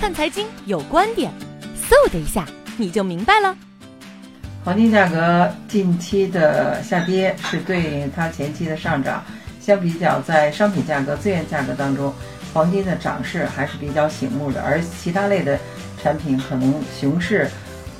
看财经有观点，嗖的一下你就明白了。黄金价格近期的下跌是对它前期的上涨，相比较在商品价格、资源价格当中，黄金的涨势还是比较醒目的，而其他类的产品可能熊市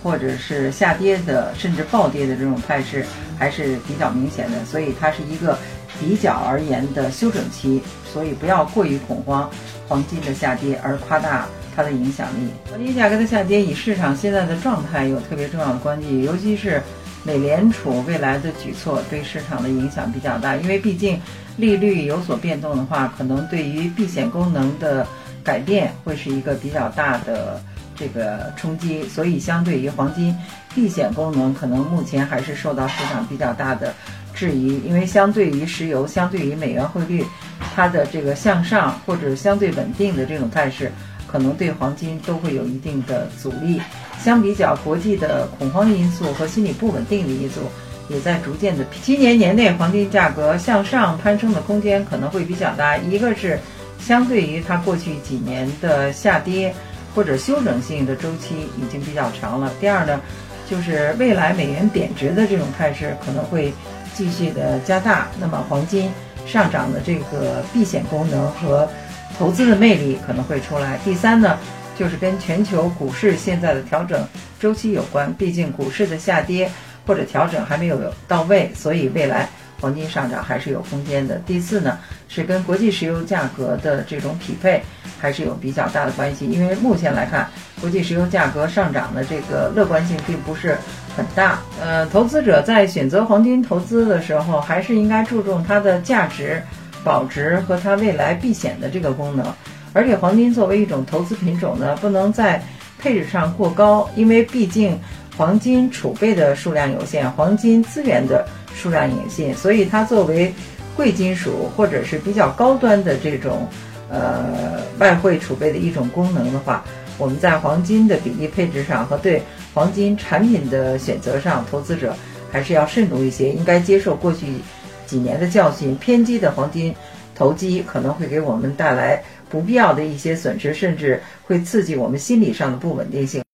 或者是下跌的，甚至暴跌的这种态势还是比较明显的，所以它是一个比较而言的休整期，所以不要过于恐慌黄金的下跌而夸大。它的影响力，黄金价格的下跌与市场现在的状态有特别重要的关系，尤其是美联储未来的举措对市场的影响比较大，因为毕竟利率有所变动的话，可能对于避险功能的改变会是一个比较大的这个冲击，所以相对于黄金避险功能，可能目前还是受到市场比较大的质疑，因为相对于石油，相对于美元汇率，它的这个向上或者相对稳定的这种态势。可能对黄金都会有一定的阻力。相比较国际的恐慌因素和心理不稳定的因素，也在逐渐的。今年年内黄金价格向上攀升的空间可能会比较大。一个是相对于它过去几年的下跌或者休整性的周期已经比较长了。第二呢，就是未来美元贬值的这种态势可能会继续的加大。那么黄金上涨的这个避险功能和。投资的魅力可能会出来。第三呢，就是跟全球股市现在的调整周期有关。毕竟股市的下跌或者调整还没有到位，所以未来黄金上涨还是有空间的。第四呢，是跟国际石油价格的这种匹配还是有比较大的关系。因为目前来看，国际石油价格上涨的这个乐观性并不是很大。呃，投资者在选择黄金投资的时候，还是应该注重它的价值。保值和它未来避险的这个功能，而且黄金作为一种投资品种呢，不能在配置上过高，因为毕竟黄金储备的数量有限，黄金资源的数量有限，所以它作为贵金属或者是比较高端的这种呃外汇储备的一种功能的话，我们在黄金的比例配置上和对黄金产品的选择上，投资者还是要慎重一些，应该接受过去。几年的教训，偏激的黄金投机可能会给我们带来不必要的一些损失，甚至会刺激我们心理上的不稳定性。